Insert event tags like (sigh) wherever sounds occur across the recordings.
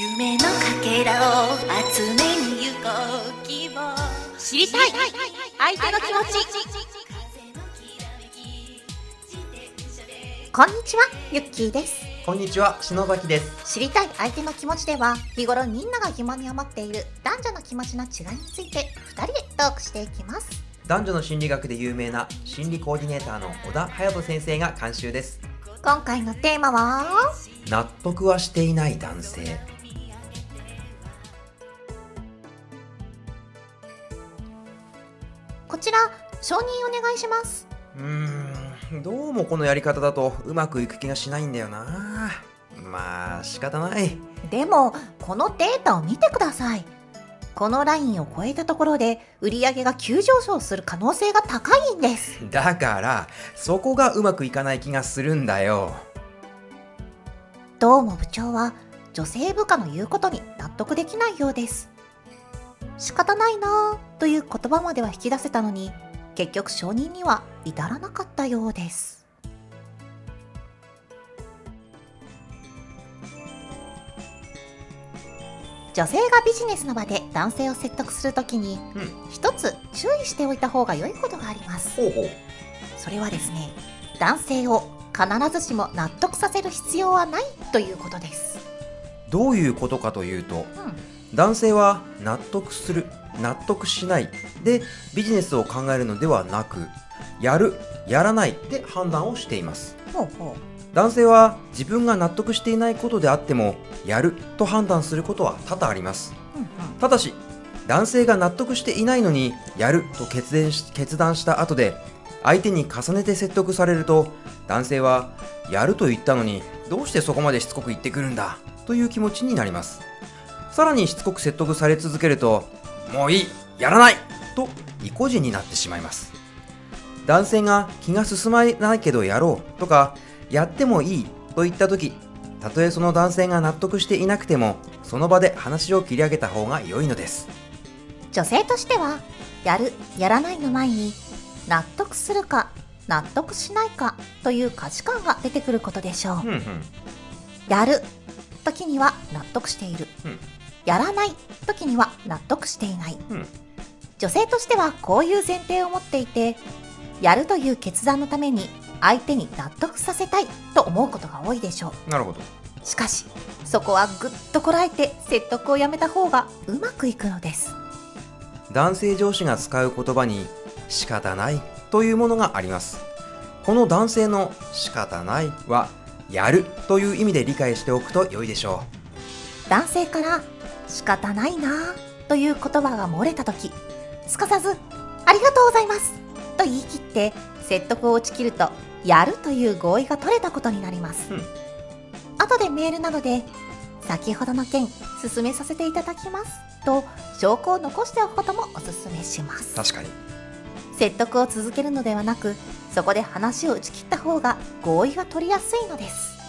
夢のかけらを集めに行こう。希望。知りたい。相手の気持ち。こんにちはゆっきーです。こんにちは篠崎です。知りたい相手の気持ちでは日頃みんなが疑問に思っている男女の気持ちの違いについて2人でトークしていきます。男女の心理学で有名な心理コーディネーターの小田隼人先生が監修です。今回のテーマは？納得はしていない男性こちら承認お願いします。うーんどうもこのやり方だとうまくいく気がしないんだよな。まあ仕方ない。でもこのデータを見てください。このラインを超えたところで売上が急上昇する可能性が高いんです。だからそこがうまくいかない気がするんだよ。どうも部長は女性部下の言うことに納得できないようです仕方ないなぁという言葉までは引き出せたのに結局承認には至らなかったようです。女性がビジネスの場で男性を説得するときにうん。一つ注意しておいた方が良いことがあります。ほうほう。それはですね男性を必ずしも納得させる必要はないということです、どういうことかというとうん、男性は納得する納得しないでビジネスを考えるのではなくやるやらないで判断をしています。ほうほ男性は自分が納得していないことであってもやると判断することは多々あります。う、うん。ただし男性が納得していないのにやると決断し決断した後で相手に重ねて説得されると男性はやると言ったのにどうしてそこまでしつこく言ってくるんだ？という気持ちになりますさらにしつこく説得され続けるともういいやらないと意固地になってしまいます。男性が気が進まないけどやろうとかやってもいいと言った時たとえその男性が納得していなくてもその場で話を切り上げた方が良いのです。女性としてはやるやらないの前に納得するか納得しないかという価値観が出てくることでしょう。ふんふん。やる時には納得している、うんやらない時には納得していない、うん。女性としてはこういう前提を持っていてやるという決断のために相手に納得させたいと思うことが多いでしょなるほど。うしかしそこはぐっとこらえて説得をやめた方がうまくいくのです。男性上司が使う言葉に仕方ないというものがあります。この男性の仕方ないはやるという意味で理解しておくと良いでしょ男性から仕方ないなぁという言葉が漏れた時すかさずありがとうございますと言い切って説得を打ち切るとやるという合意が取れたことになります、うん。後でメールなどで先ほどの件進めさせていただきますと証拠を残しておくこともお勧めします。う確かに。説得を続けるのではなくそこで話を打ち切った方が合意が取りやすいのです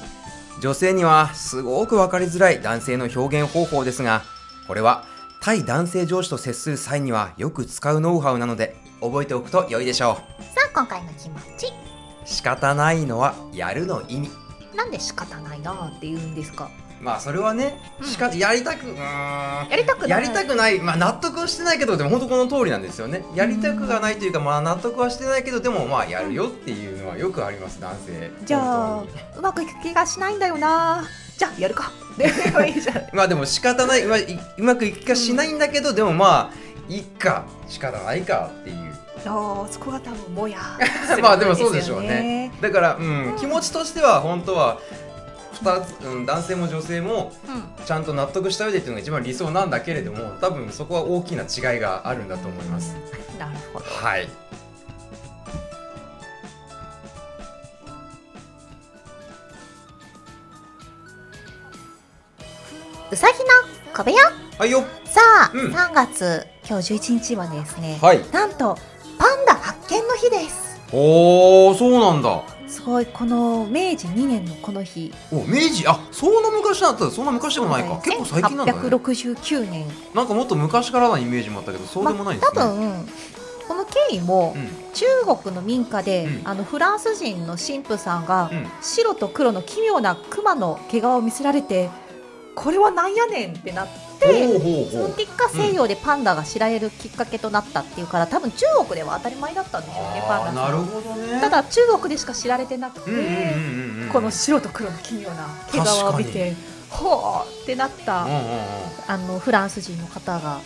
女性にはすごく分かりづらい男性の表現方法ですがこれは対男性上司と接する際にはよく使うノウハウなので覚えておくと良いでしょさあ今回の気持ち。う仕方ないのはやるの意味。なんで仕方ないなぁって言うんですか？まあそれはね、うん。しかやりたくうーん。やりたくない。やりたくない、まあ、納得はしてないけどでも本当この通りなんですよね。やりたくがないというか、まあ、納得はしてないけどでもまあやるよっていうのはよくあります男性。じゃあうまくいく気がしないんだよな。じゃあやるか。(laughs) でもいいじゃん。まあでも仕方ない、まあ、いうまくいく気がしないんだけど、でもまあいいか。仕方ないかっていう。あそこが多分もや (laughs) まあでもそうでしょうね。だから、うんうん気持ちとしては本当は2つ、うん、男性も女性もうんちゃんと納得した上でっていうのが一番理想なんだけれども多分そこは大きな違いがあるんだと思いますなるほどはい。うさぎの小部屋？はいよ。さあ、うん3月今日11日はですね、はい。なんとパンダ発見の日ですおお、そうなんだ。すごいこの明治2年のこの日お、明治、あ、そんな昔だった。そんな昔でもないか。結構最近なんだね。869年なんかもっと昔からなイメージもあったけど、そうでもないんですね。多分この経緯もうん。中国の民家で、うんあのフランス人の神父さんが、うん。白と黒の奇妙な熊の毛皮を見せられてこれはなんやねんってなってほうほうその結果西洋でパンダが知られるきっかけとなったっていうから多分中国では当たり前だったんでしょうねパンダなるほどね。ただ中国でしか知られてなくて、この白と黒の奇妙な毛皮を見てほうってなった、あのフランス人の方が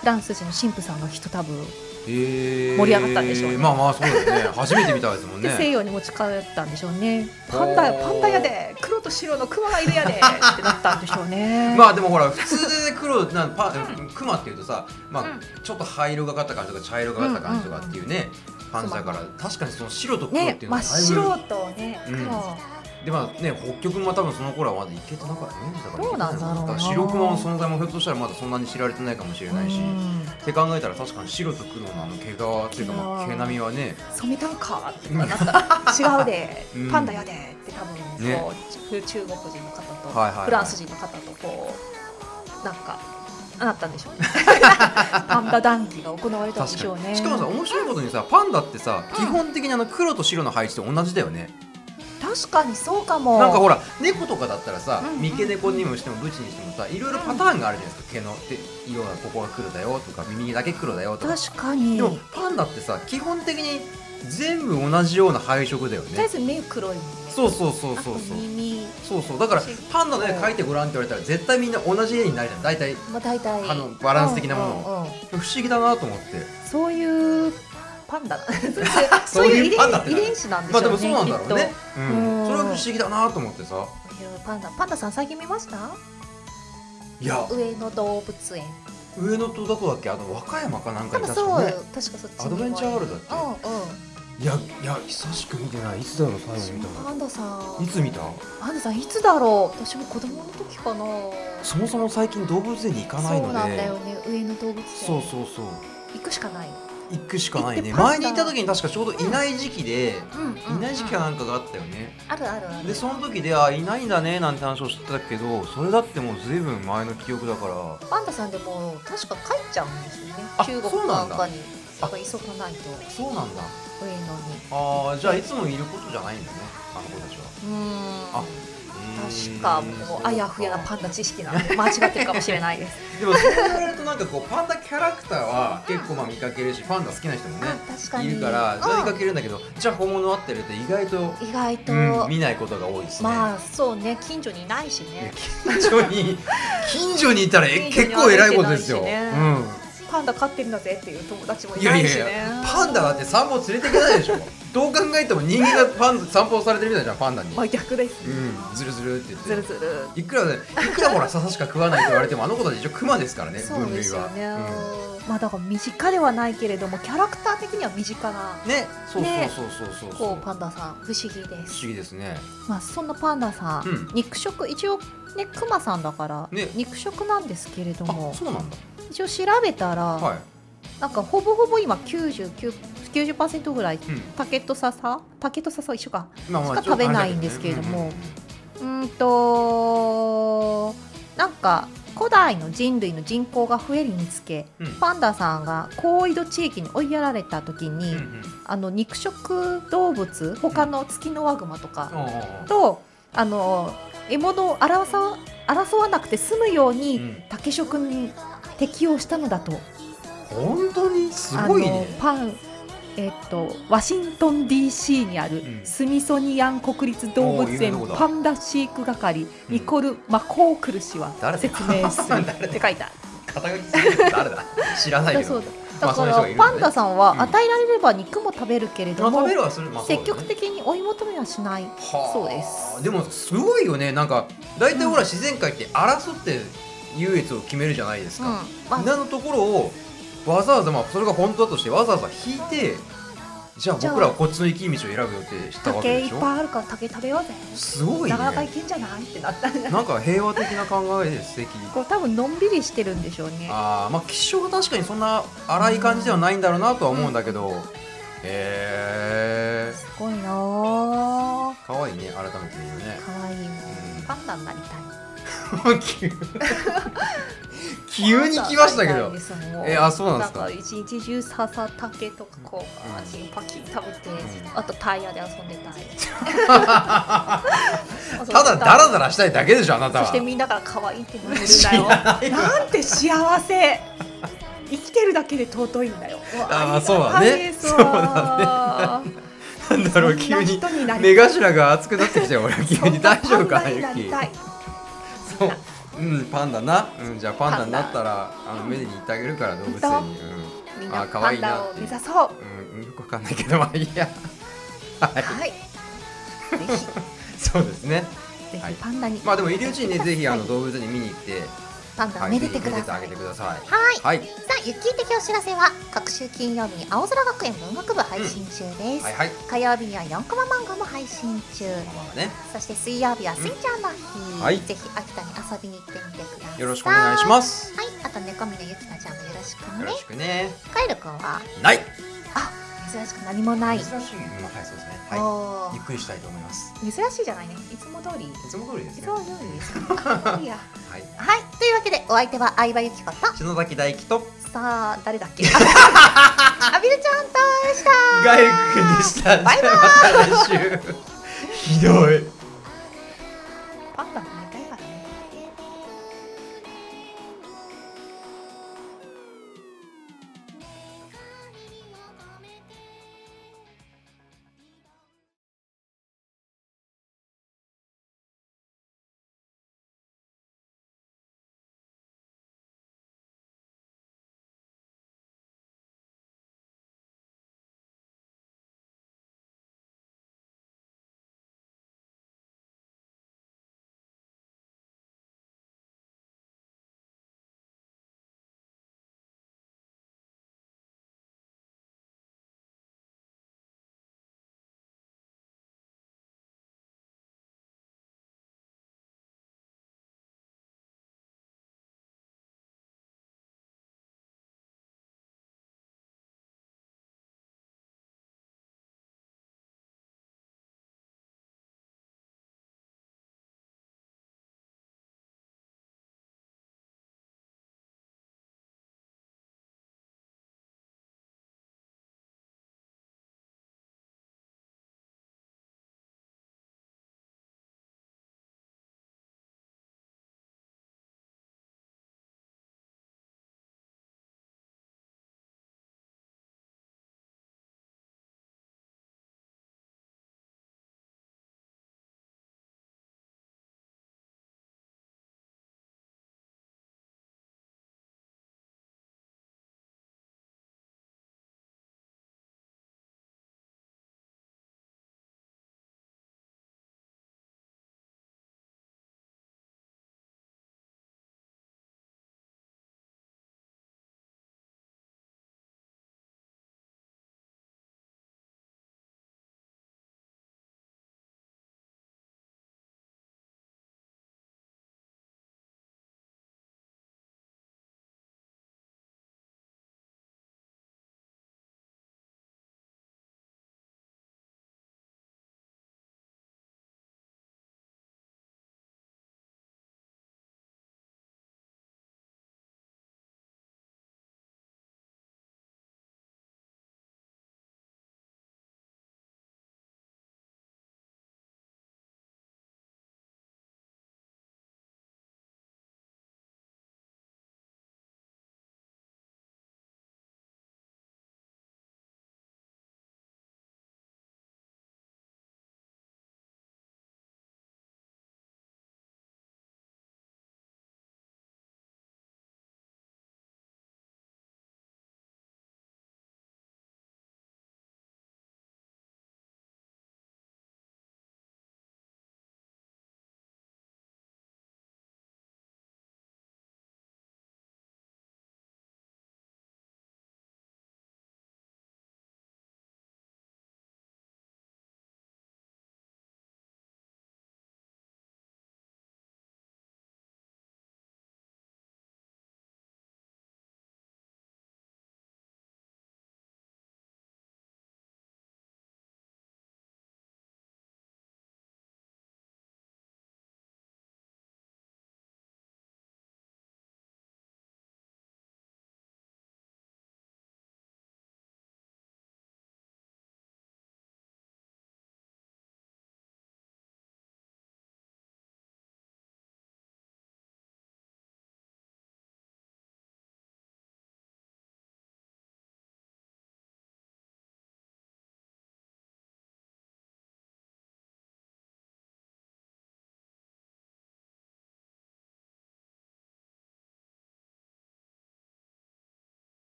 フランス人の神父さんが人多分、盛り上がったんでしょうね。まあまあそうですね。初めて見たですもん (laughs) で西ね洋に持ち帰ったんでしょうね。パンダパンダやで黒と白のクマがいるやで (laughs) ってなったんでしょうね。まあでもほら普通で黒なんパクマっていうとさまあうん。ちょっと灰色がかった感じとか茶色がかった感じとかっていうねパンダだから確かにその白と黒っねていうの真はだいぶっ白とねうん黒、でまあね北極も多分その頃はまだ行けてなかったからどうなんだ。ろうな白熊の存在もひょっとしたらまだそんなに知られてないかもしれないし。うん。って考えたら確かに白と黒のあの毛皮っていうかまあ毛並みはね。染めたんかってなった (laughs) 違うで、うんパンダやでって多分ねこう、中国人の方と、フランス人の方とこうなんかなったんでしょうね。(laughs) パンダ談義が行われたんでしょうね。に。しかもさ面白いことにさパンダってさ基本的にあの黒と白の配置って同じだよね確かにそうかも。なんかほら猫とかだったらさうん三毛猫にもしてもブチにしてもさいろいろパターンがあるじゃないですか。毛ので色がここが黒だよとか耳だけ黒だよとか。確かに。でもパンダってさ基本的に全部同じような配色だよね。とりあえず目黒いもんね。そうそうそうそうそう。耳。そうそう。だからパンダで描いてごらんって言われたら絶対みんな同じ絵になるじゃん大体まあ大体。あのバランス的なものうんうん。不思議だなと思って。そういうパンダ。そ (laughs) そうういう遺伝遺伝子なんでしょうねまあでもそうなんだろうね。きっうん。うん。それは不思議だなと思ってさ。パンダパンダさん最近見ました？いや上野動物園。上野とどこだっけあの和歌山かなんかに確かね。確かそっちにアドベンチャーワールドだっけ？うんうん。いやいや久しく見てない。いつだろう最後に見たパンダさん。のいつ見た？パンダさんいつだろう？私も子供の時かな。そもそも最近動物園に行かないのそうなんだよでね。上野動物園。そうそうそう。行くしかない行くしかないね。前に行った時に確かちょうどいない時期でうんいない時期かなんかがあったよね。あるあるある。でその時であいないんだねなんて話をしてたけどそれだってもうずいぶん前の記憶だから。パンダさんでも確か帰っちゃうんですよね。あ中国なんかに。なんか急がないと。そうなんだ。上野に。ああじゃあいつもいることじゃないんだねあの子たちは。うーん。あ確かもうあやふやなパンダ知識なんで間違ってるかもしれないです。(laughs) でもそう言われるとなんかこうパンダキャラクターは結構まあ見かけるしパンダ好きな人もねいるからそれ見かうんけるんだけどじゃあ本物合ってるって意外と、意外と、うん、見ないことが多いですね、まあそうね近所にいないしね。(laughs) 近所に近所にいたら結構偉いことですよ、ね。うんパンダ飼ってるんだぜっていう友達もいないいしね。やパンダだって散歩連れていけないでしょ。(laughs) どう考えても人間がパン散歩されてるみたいじゃんパンダに。まあ逆です。うんずるずるって言って。ずるずる。いくらでいくらほら笹しか食わないと言われてもあの子たち一応クマですからねそう分類は。ですよね、まあだから身近ではないけれどもキャラクター的には身近なうんねそうそうねそうそうそう。そうこうパンダさん不思議です。不思議ですね。まあそんなパンダさん、うん。肉食一応ねクマさんだから、ね。肉食なんですけれども。あそうなんだ一応調べたら、はい。なんかほぼほぼ今99 90%ぐらいうん。竹と笹？竹と笹は一緒か。まあしか食べないんですけれども。うーんとなんか古代の人類の人口が増えるにつけうん。うんパンダさんが高緯度地域に追いやられた時に、うんうん。あの肉食動物他のツキノワグマとかああ。とあの獲物を争わ争わなくて済むように、うん。竹食に適応したのだと。本当にすごいあのねパンえっとワシントン DC にあるうん。スミソニアン国立動物園パンダ飼育係うん。ニコル・マコークル氏は説明する。って書いてある。肩書き誰だ？知らないけどだから、パンダさんうん。は与えられれば肉も食べるけれども、うだよね。積極的に追い求めはしない。はあそうです。でもすごいよね。なんか大体ほら自然界って争って優越を決めるじゃないですうんか、まあなのところをわざわざまあそれが本当だとしてわざわざ引いてじゃあ僕らはこっちの生き道を選ぶよってしたわけ竹いっでしょぱいあるから竹食べようぜ。すごいねなかなかいけんじゃない？ってなった。なんか平和的な考えで素敵こう多分のんびりしてるんでしょうね。ああまあ気性が確かにそんな荒い感じではないんだろうなとは思うんだけど、へえすごいなあ。かわいいね改めて言うね可愛いもうんん。パンダになりたい。急 (laughs) 急に来ましたけど。えあそうなんですか？一日中ささ竹とかこうパキンパキン食べて、あとタイヤで遊んでたい。(laughs) ただダラダラしたいだけでしょあなたは。そしてみんなから可愛いって言われるん知だよ。らなんて幸せ。生きてるだけで尊いんだよ。あーそうだね。そうだなんだろう急に。目頭が熱くなってきて俺急に大丈夫かなゆきそううんパンダな。うんじゃあパンダになったらあの目でに行ってあげるから動物園に。みんなあ可愛いな。目指そう。うん。うんよくわかんないけどまあいいや。はい。はい。ぜひ。(laughs) そうですね。ぜはい。ひパンダに、まあでもいるうちにねぜひあのはい。動物園に見に行ってパンダをはいめでてください、あげてください。はい。はい。さあ、ゆっきー的お知らせは各週金曜日に青空学園文学部配信中です、はいはい。火曜日には4コマ漫画も配信中。まあね。そして水曜日はスイちゃんの日、はい。ぜひ秋田に遊びに行ってみてください。よろしくお願いします。はい。あと猫みのゆきなちゃんもよろしくね。よろしくね。カエルくんは？ない。あ珍しく何もない。珍しいまあはいそうですね。はい。ゆっくりしたいと思います。珍しいじゃないね。いつも通り。いいつも通りですね。つも通りです。かいいや。(laughs) はい。はい。というわけでお相手は相葉ゆきこと。篠崎大輝と。さあ誰だっけ？あビルちゃんとした。ガエル君でした。バイバイ。(laughs) ひどい